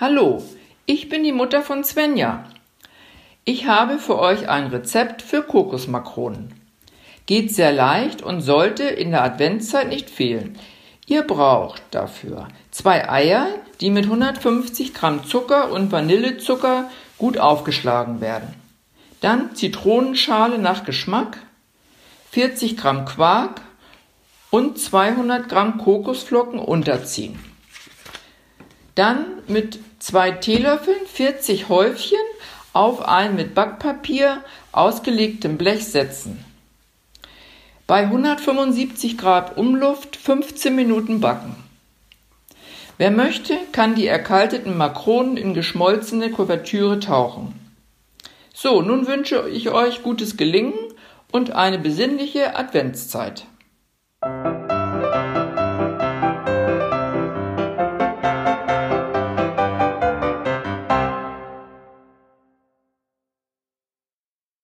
Hallo, ich bin die Mutter von Svenja. Ich habe für euch ein Rezept für Kokosmakronen. Geht sehr leicht und sollte in der Adventszeit nicht fehlen. Ihr braucht dafür zwei Eier, die mit 150 Gramm Zucker und Vanillezucker gut aufgeschlagen werden. Dann Zitronenschale nach Geschmack, 40 Gramm Quark und 200 Gramm Kokosflocken unterziehen. Dann mit zwei Teelöffeln 40 Häufchen auf ein mit Backpapier ausgelegtem Blech setzen. Bei 175 Grad Umluft 15 Minuten backen. Wer möchte, kann die erkalteten Makronen in geschmolzene Kuvertüre tauchen. So, nun wünsche ich euch gutes Gelingen und eine besinnliche Adventszeit.